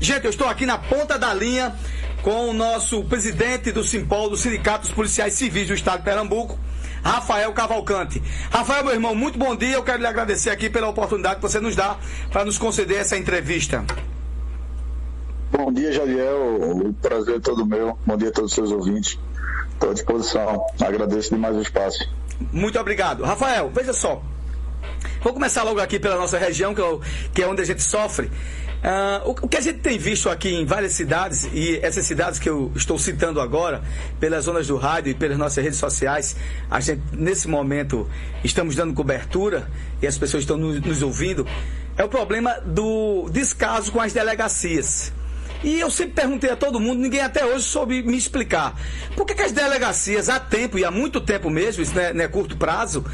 Gente, eu estou aqui na ponta da linha com o nosso presidente do Simpol, do Sindicato dos Policiais Civis do Estado de Pernambuco, Rafael Cavalcante. Rafael, meu irmão, muito bom dia. Eu quero lhe agradecer aqui pela oportunidade que você nos dá para nos conceder essa entrevista. Bom dia, Jadiel. O prazer é todo meu. Bom dia a todos os seus ouvintes. Estou à disposição. Agradeço demais o espaço. Muito obrigado. Rafael, veja só. Vou começar logo aqui pela nossa região, que é, que é onde a gente sofre. Uh, o, que a gente tem visto aqui em várias cidades, e essas cidades que eu estou citando agora, pelas zonas do rádio e pelas nossas redes sociais, a gente, nesse momento, estamos dando cobertura e as pessoas estão nos, nos ouvindo, é o problema do descaso com as delegacias. E eu sempre perguntei a todo mundo, ninguém até hoje soube me explicar. Por que, que as delegacias, há tempo, e há muito tempo mesmo, isso não é, não é curto prazo,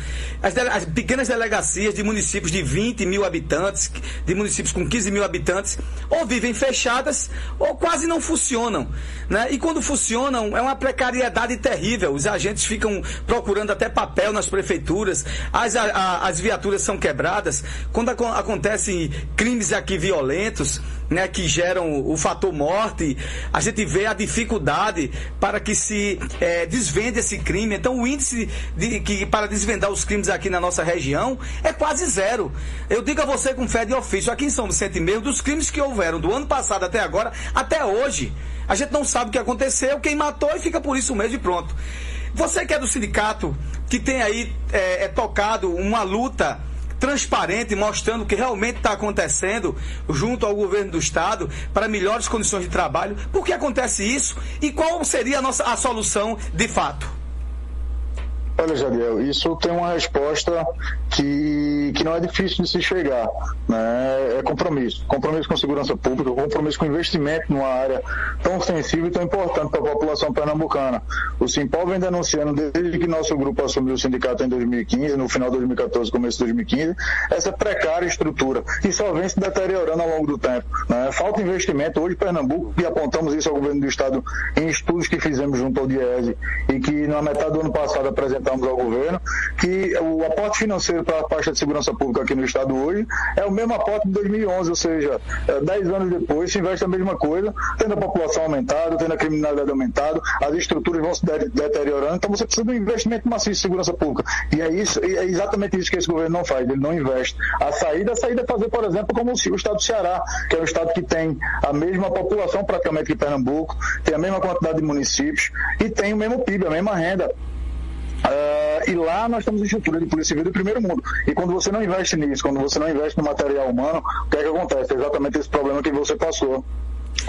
as, dele, as, pequenas delegacias de municípios de 20 mil habitantes, de municípios com 15 mil habitantes, ou vivem fechadas ou quase não funcionam. Né? E quando funcionam, é uma precariedade terrível. Os agentes ficam procurando até papel nas prefeituras, as, a, as viaturas são quebradas. Quando acontecem crimes aqui violentos, né, que geram o fator morte, a gente vê a dificuldade para que se é, desvende esse crime. Então, o índice de, que, para desvendar os crimes aqui na nossa região é quase zero. Eu digo a você com fé de ofício, aqui em São Vicente Meio, dos crimes que houveram do ano passado até agora, até hoje, a gente não sabe o que aconteceu, quem matou e fica por isso mesmo e pronto. Você que é do sindicato, que tem aí é, é tocado uma luta transparente, mostrando o que realmente está acontecendo junto ao governo do Estado para melhores condições de trabalho. Por que acontece isso e qual seria a, nossa, a solução de fato? Olha, Jadiel, isso tem uma resposta que, que não é difícil de se chegar. Né? É compromisso. Compromisso com segurança pública, compromisso com investimento numa área tão sensível e tão importante para a população pernambucana. O Simpol vem denunciando desde que nosso grupo assumiu o sindicato em 2015, no final de 2014, começo de 2015, essa precária estrutura que só vem se deteriorando ao longo do tempo. Né? Falta investimento. Hoje, Pernambuco, e apontamos isso ao governo do Estado em estudos que fizemos junto ao DIESE e que na metade do ano passado apresentamos apresentamos ao governo, que o aporte financeiro para a faixa de segurança pública aqui no estado hoje é o mesmo aporte de 2011, ou seja, 10 é, anos depois se investe a mesma coisa, tendo a população aumentada, tendo a criminalidade aumentada, as estruturas vão se deteriorando, então você precisa de um investimento maciço em segurança pública. E é, isso, é exatamente isso que esse governo não faz, ele não investe. A saída, a saída é fazer, por exemplo, como o estado do Ceará, que é um estado que tem a mesma população praticamente que Pernambuco, tem a mesma quantidade de municípios e tem o mesmo PIB, a mesma renda. Uh, e lá nós temos estrutura de polícia civil do primeiro mundo. E quando você não investe nisso, quando você não investe no material humano, o que é que acontece? É exatamente esse problema que você passou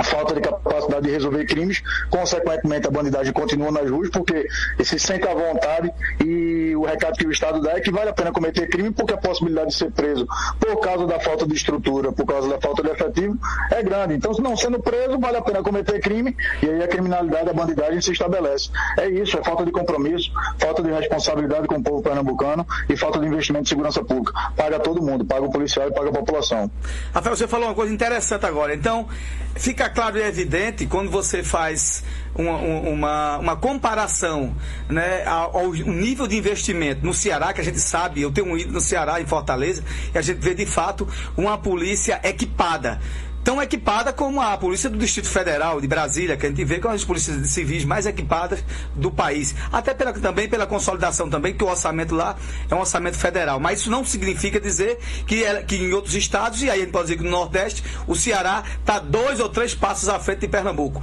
falta de capacidade de resolver crimes, consequentemente a bandidagem continua nas ruas porque se sente à vontade e o recado que o Estado dá é que vale a pena cometer crime porque a possibilidade de ser preso por causa da falta de estrutura, por causa da falta de efetivo é grande. Então, se não sendo preso, vale a pena cometer crime e aí a criminalidade, a bandidagem se estabelece. É isso, é falta de compromisso, falta de responsabilidade com o povo pernambucano e falta de investimento em segurança pública. Paga todo mundo, paga o policial e paga a população. Rafael, você falou uma coisa interessante agora. Então, fica fica claro e evidente quando você faz uma, uma, uma comparação né, ao, ao, nível de investimento no Ceará, que a gente sabe, eu tenho ido no Ceará, em Fortaleza, e a gente vê de fato uma polícia equipada tão equipada como a Polícia do Distrito Federal de Brasília, que a gente vê que é uma das polícias civis mais equipadas do país. Até pela, também pela consolidação também, que o orçamento lá é um orçamento federal. Mas isso não significa dizer que, é, que em outros estados, e aí a gente pode dizer que no Nordeste, o Ceará está dois ou três passos à frente de Pernambuco.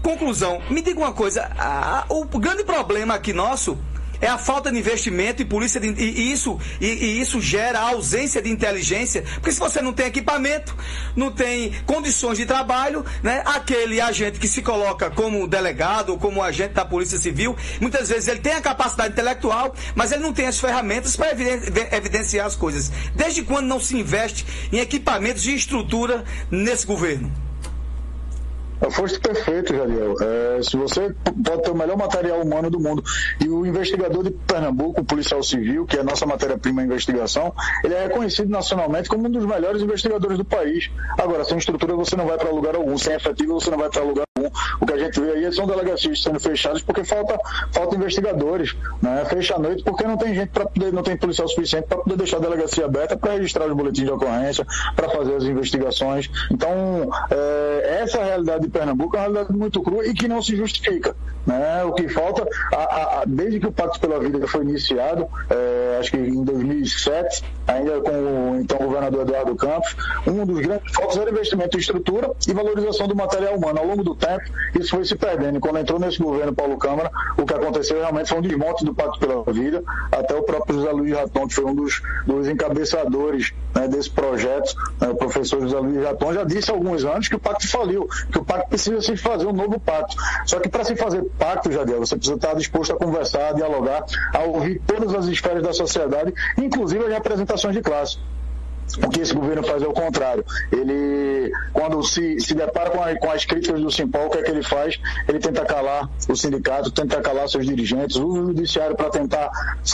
Conclusão, me diga uma coisa, a, o grande problema aqui nosso é a falta de investimento e polícia de, e isso e, e, isso gera a ausência de inteligência. Porque se você não tem equipamento não tem condições de trabalho né aquele agente que se coloca como delegado ou como agente da polícia civil muitas vezes ele tem a capacidade intelectual mas ele não tem as ferramentas para evidenciar as coisas. Desde quando não se investe em equipamentos e estrutura nesse governo Foste perfeito, Jadiel. É, se você pode ter o melhor material humano do mundo e o investigador de Pernambuco, o policial civil, que é a nossa matéria-prima em investigação, ele é reconhecido nacionalmente como um dos melhores investigadores do país. Agora, sem estrutura você não vai para lugar algum, sem efetivo você não vai para lugar O que a gente vê aí são delegacias sendo fechadas porque falta, falta investigadores. Né? Fecha a noite porque não tem gente para poder, não tem policial suficiente para poder deixar a delegacia aberta para registrar os boletins de ocorrência, para fazer as investigações. Então, é, essa realidade de Pernambuco é uma realidade muito crua e que não se justifica. Né? O que falta, a, a, desde que o Pacto pela Vida foi iniciado, é, acho que em 2007, ainda com o então governador Eduardo Campos, um dos grandes focos era investimento em estrutura e valorização do material humano. Ao longo do tempo, isso foi se perdendo. Quando entrou nesse governo Paulo Câmara, o que aconteceu realmente foi um desmonte do Pacto pela Vida. Até o próprio José Luiz Raton, que foi um dos, dos encabeçadores né, desse projeto, né, o professor José Luiz Raton, já disse há alguns anos que o pacto faliu, que o pacto precisa se fazer um novo pacto. Só que para se fazer pacto, Jadiel, você precisa estar disposto a conversar, a dialogar, a ouvir todas as esferas da sociedade, inclusive as representações de classe. O que esse governo faz é o contrário. Ele, quando se, se depara com, a, com as críticas do Simpol, o que é que ele faz? Ele tenta calar o sindicato, tenta calar seus dirigentes, usa o judiciário para tentar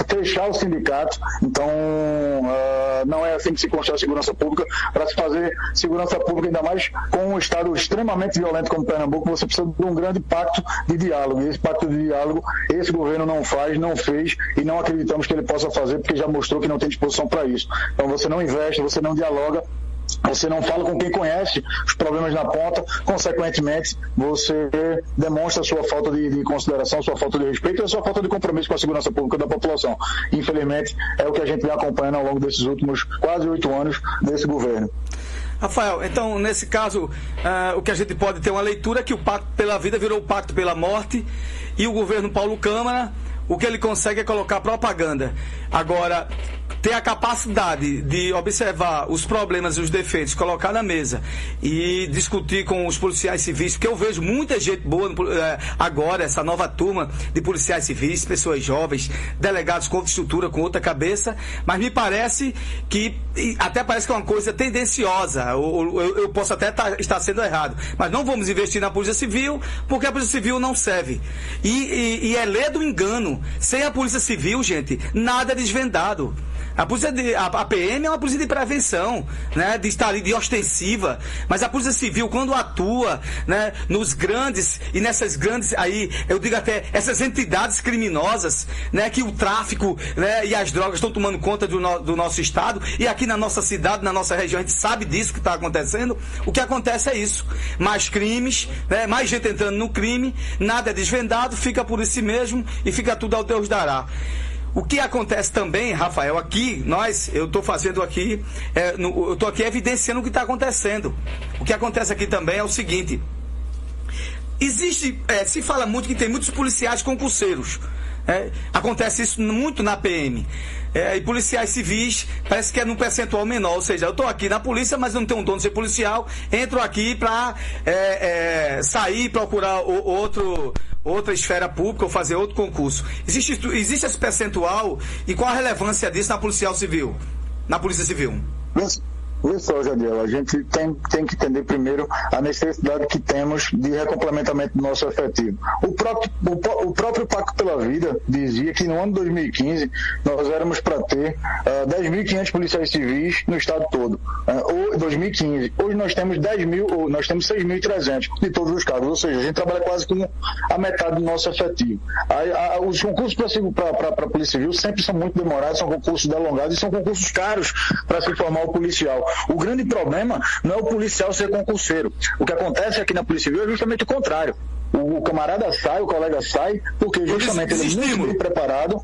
fechar o sindicato. Então, uh, não é assim que se constrói a segurança pública. Para se fazer segurança pública, ainda mais com um Estado extremamente violento como Pernambuco, você precisa de um grande pacto de diálogo. E esse pacto de diálogo, esse governo não faz, não fez e não acreditamos que ele possa fazer, porque já mostrou que não tem disposição para isso. Então, você não investe, você não dialoga, você não fala com quem conhece os problemas na ponta, consequentemente, você demonstra sua falta de, de, consideração, sua falta de respeito e a sua falta de compromisso com a segurança pública da população. Infelizmente, é o que a gente vem acompanhando ao longo desses últimos quase oito anos desse governo. Rafael, então, nesse caso, uh, o que a gente pode ter uma leitura é que o pacto pela vida virou o pacto pela morte e o governo Paulo Câmara, o que ele consegue é colocar propaganda. Agora, ter a capacidade de observar os problemas e os defeitos, colocar na mesa e discutir com os policiais civis, porque eu vejo muita gente boa eh, agora, essa nova turma de policiais civis, pessoas jovens, delegados com outra estrutura, com outra cabeça, mas me parece que, até parece que é uma coisa tendenciosa, eu, posso até tá, estar sendo errado, mas não vamos investir na Polícia Civil, porque a Polícia Civil não serve. E, e, e é ler do engano. Sem a Polícia Civil, gente, nada é desvendado. A polícia de, a, a, PM é uma polícia de prevenção, né? De estar ali de ostensiva. Mas a polícia civil, quando atua, né? Nos grandes e nessas grandes aí, eu digo até essas entidades criminosas, né? Que o tráfico, né? E as drogas estão tomando conta do, no, do nosso estado e aqui na nossa cidade, na nossa região, a gente sabe disso que está acontecendo. O que acontece é isso: mais crimes, né? Mais gente entrando no crime, nada é desvendado, fica por isso mesmo e fica tudo ao Deus dará. O que acontece também, Rafael, aqui, nós, eu estou fazendo aqui, é, no, eu estou aqui evidenciando o que está acontecendo. O que acontece aqui também é o seguinte: existe, é, se fala muito que tem muitos policiais concurseiros. É, acontece isso muito na PM. É, e policiais civis parece que é num percentual menor. Ou seja, eu estou aqui na polícia, mas não tenho um dono de ser policial. Entro aqui para é, é, sair, procurar o, outro outra esfera pública ou fazer outro concurso. Existe, existe esse percentual e qual a relevância disso na policial civil? Na polícia civil? Isso, Jadiel, a gente tem, tem que entender primeiro a necessidade que temos de recomplementamento do nosso efetivo. O próprio, o, o próprio Pacto pela Vida dizia que no ano 2015 nós éramos para ter uh, ah, 10.500 policiais civis no estado todo. Uh, 2015. Hoje nós temos 10 mil, ou nós temos 6.300 de todos os cargos, ou seja, a gente trabalha quase com a metade do nosso efetivo. A, a, os concursos para a Polícia Civil sempre são muito demorados, são concursos delongados e são concursos caros para se formar o policial. O grande problema não é o policial ser concurseiro. O que acontece aqui na Polícia Civil é justamente o contrário. O camarada sai, o colega sai, porque justamente ele é muito bem preparado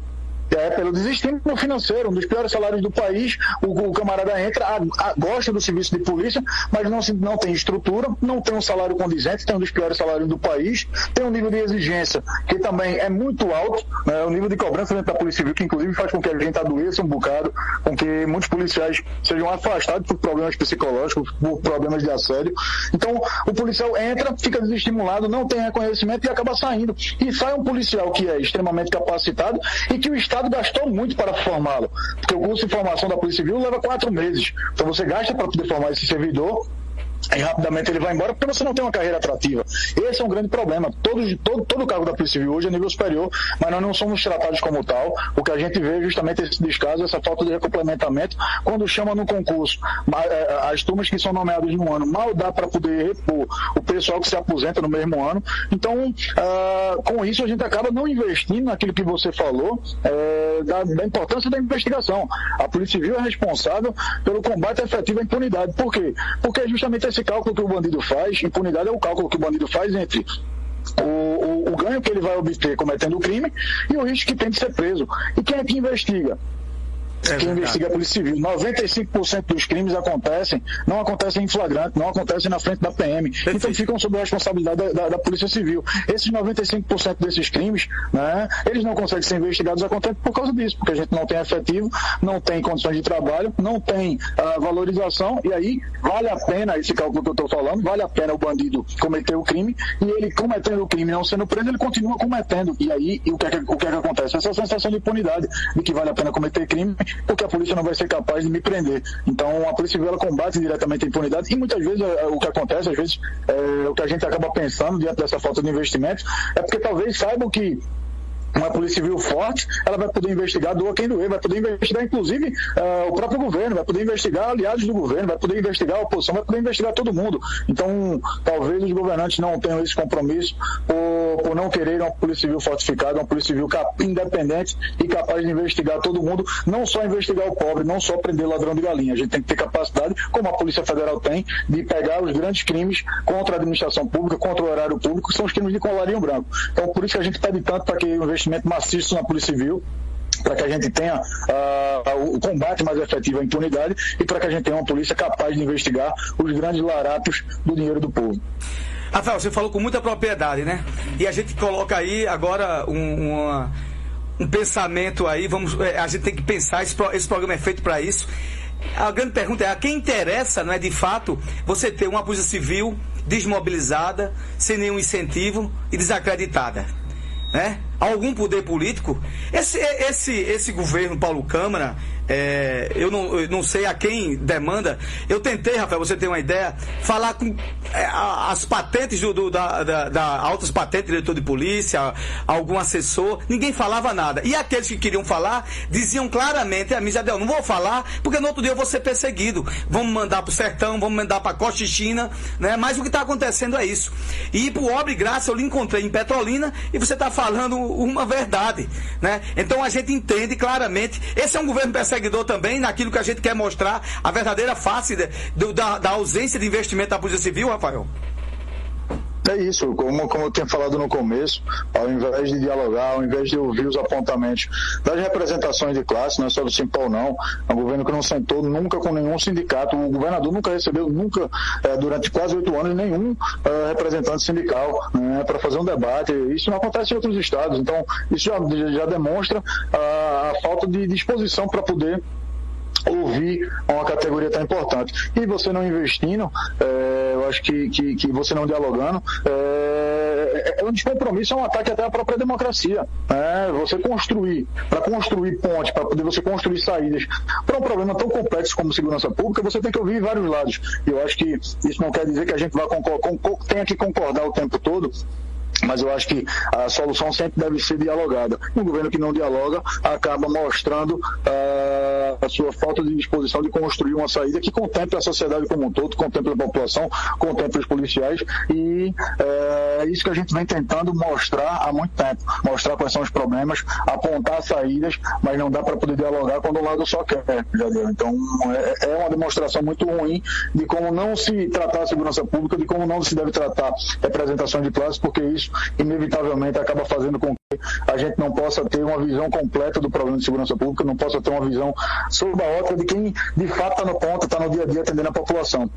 é, pelo desestímulo financeiro, um dos piores salários do país. O, o camarada entra, a, a, gosta do serviço de polícia, mas não, se, não tem estrutura, não tem um salário condizente, tem um dos piores salários do país, tem um nível de exigência que também é muito alto, né, o nível de cobrança dentro da Polícia Civil, que inclusive faz com que a gente adoeça um bocado, com que muitos policiais sejam afastados por problemas psicológicos, por problemas de assédio. Então, o policial entra, fica desestimulado, não tem reconhecimento e acaba saindo. E sai um policial que é extremamente capacitado e que o Estado Estado gastou muito para formá-lo, porque o curso de formação da Polícia Civil leva quatro meses. Então você gasta para poder formar esse servidor e rapidamente ele vai embora porque você não tem uma carreira atrativa. Esse é um grande problema. Todo, todo, todo cargo da Polícia Civil hoje é nível superior, mas nós não somos tratados como tal. O que a gente vê é justamente esse descaso, essa falta de recomplementamento. Quando chama no concurso, é, as turmas que são nomeadas no ano, mal dá para poder repor o pessoal que se aposenta no mesmo ano. Então, uh, com isso, a gente acaba não investindo naquilo que você falou, uh, da, da importância da investigação. A Polícia Civil é responsável pelo combate efetivo à impunidade. Por quê? Porque é justamente esse cálculo que o bandido faz, impunidade é o cálculo que o bandido faz entre o, o, o, ganho que ele vai obter cometendo o crime e o risco que tem de ser preso. E quem é que investiga? É quem investiga a Polícia Civil. 95% dos crimes acontecem, não acontecem em flagrante, não acontecem na frente da PM. Perfeito. Então ficam sob a responsabilidade da, da, da Polícia Civil. Esses 95% desses crimes, né, eles não conseguem ser investigados acontecem por causa disso, porque a gente não tem efetivo, não tem condições de trabalho, não tem uh, valorização, e aí vale a pena esse cálculo que eu estou falando, vale a pena o bandido cometer o crime, e ele cometendo o crime não sendo preso, ele continua cometendo. E aí e o, que é que, o que é que acontece? Essa sensação de impunidade, de que vale a pena cometer crime, porque a polícia não vai ser capaz de me prender. Então a polícia ela combate diretamente a impunidade e muitas vezes é, o que acontece, às vezes é, o que a gente acaba pensando diante dessa falta de investimento é porque talvez saibam que uma polícia civil forte, ela vai poder investigar doa quem doer, vai poder investigar inclusive uh, o próprio governo, vai poder investigar aliados do governo, vai poder investigar a oposição, vai poder investigar todo mundo. Então, talvez os governantes não tenham esse compromisso por, por não querer uma polícia civil fortificada, uma polícia civil independente e capaz de investigar todo mundo, não só investigar o pobre, não só prender ladrão de galinha. A gente tem que ter capacidade, como a Polícia Federal tem, de pegar os grandes crimes contra a administração pública, contra o horário público, que são os crimes de colarinho branco. Então, por isso que a gente pede tanto para que o investimento maciço na Polícia Civil, para que a gente tenha uh, o combate mais efetivo à impunidade e para que a gente tenha uma polícia capaz de investigar os grandes laratos do dinheiro do povo. Rafael, você falou com muita propriedade, né? E a gente coloca aí agora um, uma, um pensamento aí, vamos, é, a gente tem que pensar, esse, esse programa é feito para isso. A grande pergunta é: a quem interessa, não é de fato, você ter uma polícia civil desmobilizada, sem nenhum incentivo e desacreditada? né? Algum poder político. Esse, esse, esse governo Paulo Câmara, é, eu, não, eu não sei a quem demanda. Eu tentei, Rafael, você tem uma ideia, falar com é, as patentes do, do da, da, da, altas patentes, diretor de polícia, algum assessor, ninguém falava nada. E aqueles que queriam falar diziam claramente a mim, não vou falar, porque no outro dia eu vou ser perseguido. Vamos mandar para o sertão, vamos mandar para Costa China, né? Mas o que está acontecendo é isso. E por obra e graça eu lhe encontrei em Petrolina e você está falando uma verdade, né? Então a gente entende claramente. Esse é um governo perseguido seguidor também naquilo que a gente quer mostrar, a verdadeira face de, da, da ausência de investimento da Polícia Civil, Rafael? É isso, como, como eu tinha falado no começo, ao invés de dialogar, ao invés de ouvir os apontamentos das representações de classe, não é só do Simpol não, é um governo que não sentou nunca com nenhum sindicato, o governador nunca recebeu, nunca, é, durante quase oito anos, nenhum é, representante sindical né, para fazer um debate, isso não acontece em outros estados, então isso já, já demonstra a, a falta de disposição para poder ouvir uma categoria tão importante. E você não investindo, é, acho que, que, que, você não dialogando, é, é um descompromisso, é um ataque até à própria democracia. É, você construir, para construir pontes, para poder você construir saídas para um problema tão complexo como segurança pública, você tem que ouvir vários lados. Eu acho que isso não quer dizer que a gente vai concordar, tenha que concordar o tempo todo mas eu acho que a solução sempre deve ser dialogada. Um governo que não dialoga acaba mostrando uh, a sua falta de disposição de construir uma saída que contemple a sociedade como um todo, contemple a população, contemple os policiais e é isso que a gente vem tentando mostrar há muito tempo. Mostrar quais são os problemas, apontar saídas, mas não dá para poder dialogar quando o lado só quer, já deu. Então é, é uma demonstração muito ruim de como não se tratar a segurança pública, de como não se deve tratar representação de classe, porque isso isso inevitavelmente acaba fazendo com que a gente não possa ter uma visão completa do problema de segurança pública, não possa ter uma visão sob a ótica de quem de fato está no ponto, está no dia a dia atendendo a população.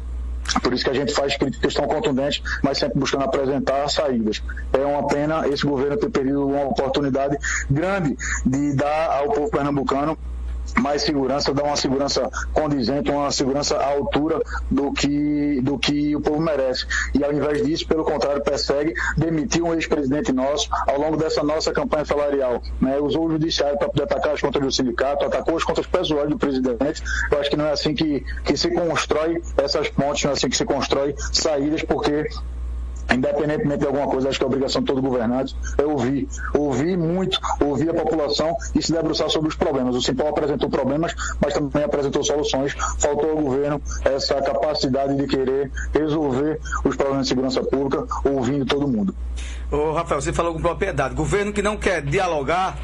Por isso que a gente faz críticas tão contundentes, mas sempre buscando apresentar saídas. É uma pena esse governo ter perdido uma oportunidade grande de dar ao povo pernambucano mais segurança, dá uma segurança condizente, uma segurança à altura do que, do que o povo merece. E ao invés disso, pelo contrário, persegue demitir um ex-presidente nosso ao longo dessa nossa campanha salarial. Né? Usou o judiciário para poder atacar as contas do sindicato, atacou as contas pessoais do presidente. Eu acho que não é assim que, que se constrói essas pontes, não é assim que se constrói saídas, porque independentemente de alguma coisa, acho que é obrigação de todo governante é ouvir, ouvir muito, ouvir a população e se debruçar sobre os problemas. O Simpol apresentou problemas, mas também apresentou soluções. Faltou ao governo essa capacidade de querer resolver os problemas de segurança pública, ouvindo todo mundo. Ô, Rafael, você falou com propriedade. Governo que não quer dialogar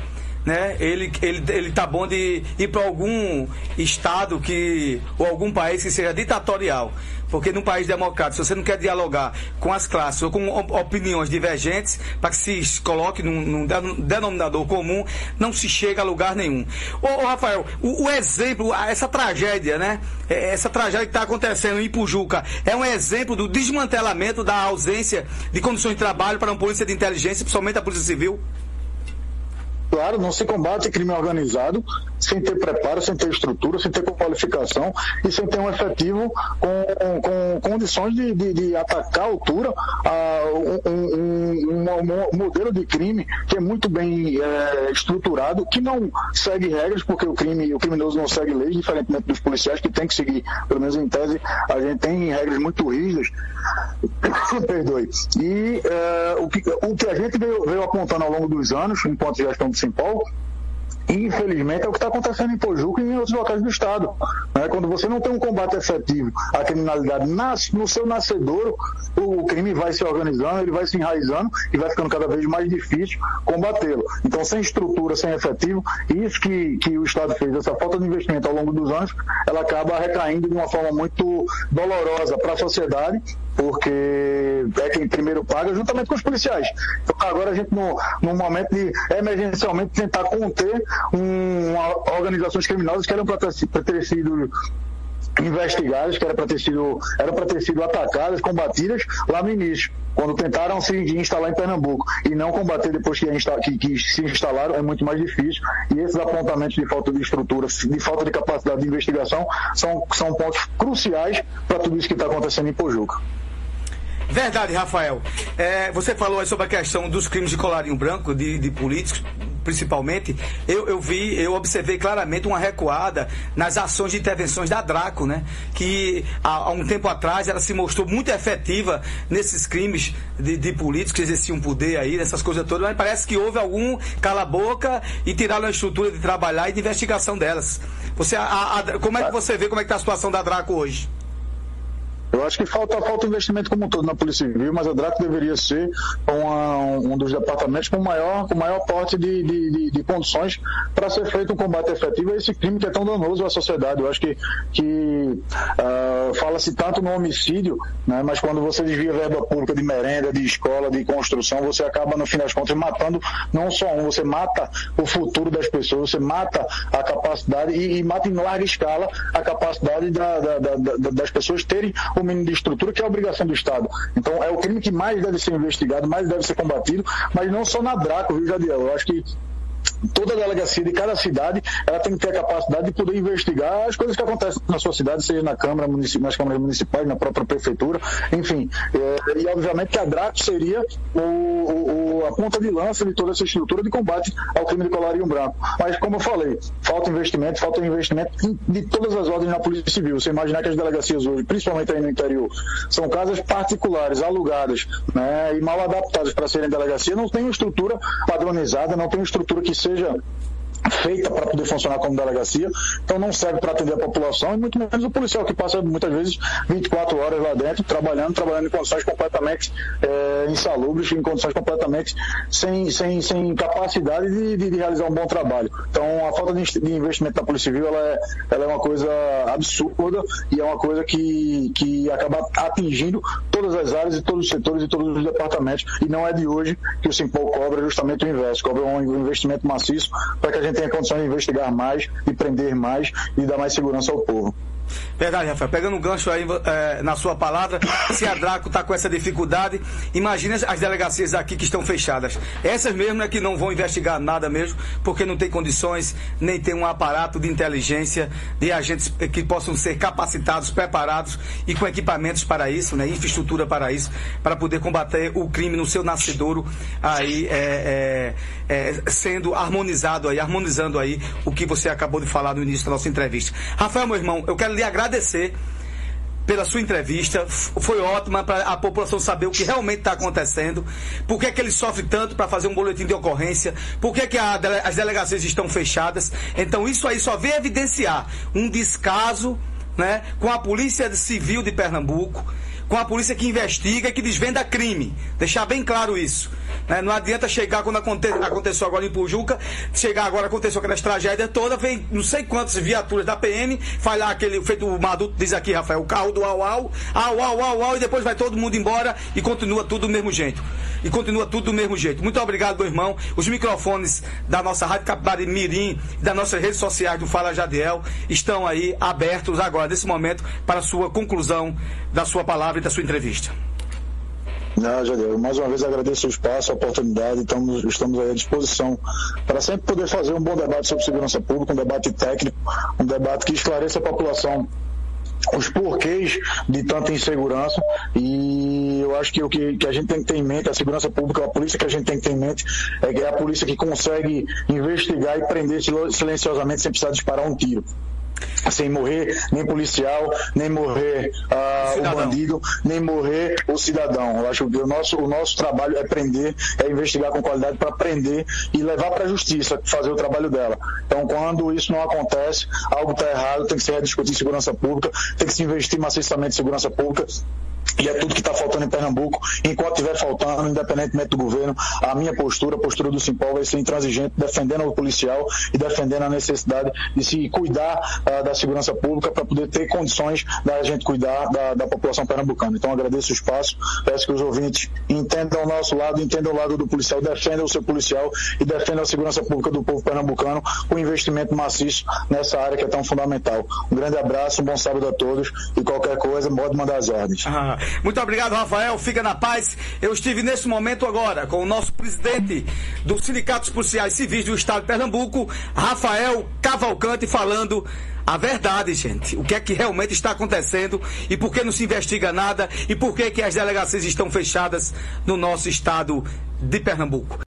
né? Ele, ele, ele tá bom de ir para algum estado que ou algum país que seja ditatorial. Porque num país democrático, se você não quer dialogar com as classes ou com opiniões divergentes, para que se coloque num, num, denominador comum, não se chega a lugar nenhum. Ô, ô Rafael, o, o, exemplo, essa tragédia, né? É, essa tragédia que está acontecendo em Pujuca é um exemplo do desmantelamento da ausência de condições de trabalho para uma polícia de inteligência, principalmente a Polícia Civil? Claro, não se combate crime organizado sem ter preparo, sem ter estrutura, sem ter qualificação e sem ter um efetivo com, com condições de, de, de, atacar a altura uh, um, um, um, modelo de crime que é muito bem é, estruturado, que não segue regras, porque o crime, o criminoso não segue leis, diferentemente dos policiais que tem que seguir, pelo menos em tese, a gente tem regras muito rígidas. Perdoe. E uh, o, que, o que a gente veio, veio apontando ao longo dos anos, enquanto gestão do Simpol, infelizmente, é o que está acontecendo em Pojuca e em outros locais do Estado. Né? Quando você não tem um combate efetivo à criminalidade nasce, no seu nascedouro, o crime vai se organizando, ele vai se enraizando e vai ficando cada vez mais difícil combatê-lo. Então, sem estrutura, sem efetivo, isso que, que o Estado fez, essa falta de investimento ao longo dos anos, ela acaba recaindo de uma forma muito dolorosa para a sociedade porque é quem primeiro paga, juntamente com os policiais. Então, agora a gente, no, momento de emergencialmente tentar conter um, uma, organizações criminosas que eram para ter, ter sido investigadas, que era para ter sido, era para ter sido atacadas, combatidas lá no início, quando tentaram se instalar em Pernambuco e não combater depois que, que, que, se instalaram é muito mais difícil. E esses apontamentos de falta de estrutura, de falta de capacidade de investigação, são, são pontos cruciais para tudo isso que está acontecendo em Pojuca. Verdade, Rafael. É, você falou aí sobre a questão dos crimes de colarinho branco, de, de políticos, principalmente. Eu, eu vi, eu observei claramente uma recuada nas ações de intervenções da Draco, né? Que há, há um tempo atrás ela se mostrou muito efetiva nesses crimes de, de, políticos que exerciam poder aí, nessas coisas todas, mas parece que houve algum cala-boca e tiraram a estrutura de trabalhar e de investigação delas. Você, a, a, como é que você vê como é que está a situação da Draco hoje? Eu acho que falta, falta investimento como um todo na Polícia Civil, mas a DRACO deveria ser uma, um dos departamentos com maior, com maior porte de, de, de, de condições para ser feito um combate efetivo a esse crime que é tão danoso à sociedade. Eu acho que, que uh, fala-se tanto no homicídio, né, mas quando você desvia verba pública de merenda, de escola, de construção, você acaba, no fim das contas, matando não só um, você mata o futuro das pessoas, você mata a capacidade e, e mata em larga escala a capacidade da, da, da, das pessoas terem o mínimo de estrutura, que é a obrigação do Estado. Então, é o crime que mais deve ser investigado, mais deve ser combatido, mas não só na Draco, viu, Jadiel? Eu acho que toda delegacia de cada cidade ela tem que ter a capacidade de poder investigar as coisas que acontecem na sua cidade, seja na Câmara, nas câmaras municipais, na própria prefeitura, enfim. É, e obviamente que a DRAC seria o, o, a ponta de lança de toda essa estrutura de combate ao crime de colarinho branco. Mas, como eu falei, falta investimento, falta investimento de todas as ordens na Polícia Civil. Você imaginar que as delegacias hoje, principalmente aí no interior, são casas particulares, alugadas, né, e mal adaptadas para serem delegacia, não tem uma estrutura padronizada, não tem uma estrutura que seja feita para poder funcionar como delegacia, então não serve para atender a população e muito menos o policial que passa muitas vezes 24 horas lá dentro trabalhando, trabalhando em condições completamente é, insalubres, em condições completamente sem, sem, sem capacidade de, de, de, realizar um bom trabalho. Então a falta de, de investimento da Polícia Civil ela é, ela é uma coisa absurda e é uma coisa que, que acaba atingindo todas as áreas e todos os setores e todos os departamentos e não é de hoje que o Simpol cobra justamente o inverso, cobra um investimento maciço para que a gente tenha condições de investigar mais, de prender mais e dar mais segurança ao povo. Verdade, Rafael. Pegando um gancho aí é, na sua palavra, se a Draco está com essa dificuldade, imagine as delegacias aqui que estão fechadas. Essas mesmo é que não vão investigar nada mesmo, porque não tem condições, nem tem um aparato de inteligência de agentes que possam ser capacitados, preparados e com equipamentos para isso, né, infraestrutura para isso, para poder combater o crime no seu nascedouro, aí é, é, sendo harmonizado aí, harmonizando aí o que você acabou de falar no início da nossa entrevista. Rafael, meu irmão, eu quero lhe agradecer pela sua entrevista. Foi ótima para a população saber o que realmente está acontecendo, por que, é que ele sofre tanto para fazer um boletim de ocorrência, por que, é que a, as delegacias estão fechadas. Então, isso aí só vem evidenciar um descaso né, com a Polícia Civil de Pernambuco com a polícia que investiga e que desvenda crime. Deixar bem claro isso. Né? Não adianta chegar quando aconte aconteceu agora em Pujuca, chegar agora, aconteceu aquelas tragédias todas, vem não sei quantas viaturas da PM, faz lá aquele, feito o Maduto diz aqui, Rafael, o carro do au au, au au au au, e depois vai todo mundo embora e continua tudo do mesmo jeito. E continua tudo do mesmo jeito. Muito obrigado, meu irmão. Os microfones da nossa Rádio Capibari Mirim das nossas redes sociais do Fala Jadiel estão aí abertos agora, nesse momento, para a sua conclusão da sua palavra e da sua entrevista. Não, Jadiel, mais uma vez agradeço o espaço, a oportunidade, estamos, estamos à disposição para sempre poder fazer um bom debate sobre segurança pública, um debate técnico, um debate que esclareça a população os porquês de tanta insegurança e eu acho que o que, que, a gente tem que ter em mente, a segurança pública, a polícia que a gente tem que ter em mente é é a polícia que consegue investigar e prender silenciosamente sem precisar disparar um tiro sem morrer nem policial, nem morrer uh, o, bandido, nem morrer o cidadão. Eu acho que o nosso, o nosso trabalho é prender, é investigar com qualidade para prender e levar para a justiça, fazer o trabalho dela. Então, quando isso não acontece, algo está errado, tem que ser discutir segurança pública, tem que se investir maciçamente em segurança pública e é tudo que está faltando em Pernambuco. Enquanto estiver faltando, independentemente do governo, a minha postura, a postura do Simpol vai ser intransigente, defendendo o policial e defendendo a necessidade de se cuidar uh, da segurança pública para poder ter condições da gente cuidar da, da, população pernambucana. Então agradeço o espaço, peço que os ouvintes entendam o nosso lado, entendam o lado do policial, defendam o seu policial e defendam a segurança pública do povo pernambucano com investimento maciço nessa área que é tão fundamental. Um grande abraço, um bom sábado a todos e qualquer coisa, pode mandar as ordens. Ah. Muito obrigado, Rafael. Fica na paz. Eu estive nesse momento agora com o nosso presidente do Sindicato dos Policiais Civis do Estado de Pernambuco, Rafael Cavalcante, falando a verdade, gente. O que é que realmente está acontecendo e por que não se investiga nada e por que, que as delegacias estão fechadas no nosso estado de Pernambuco.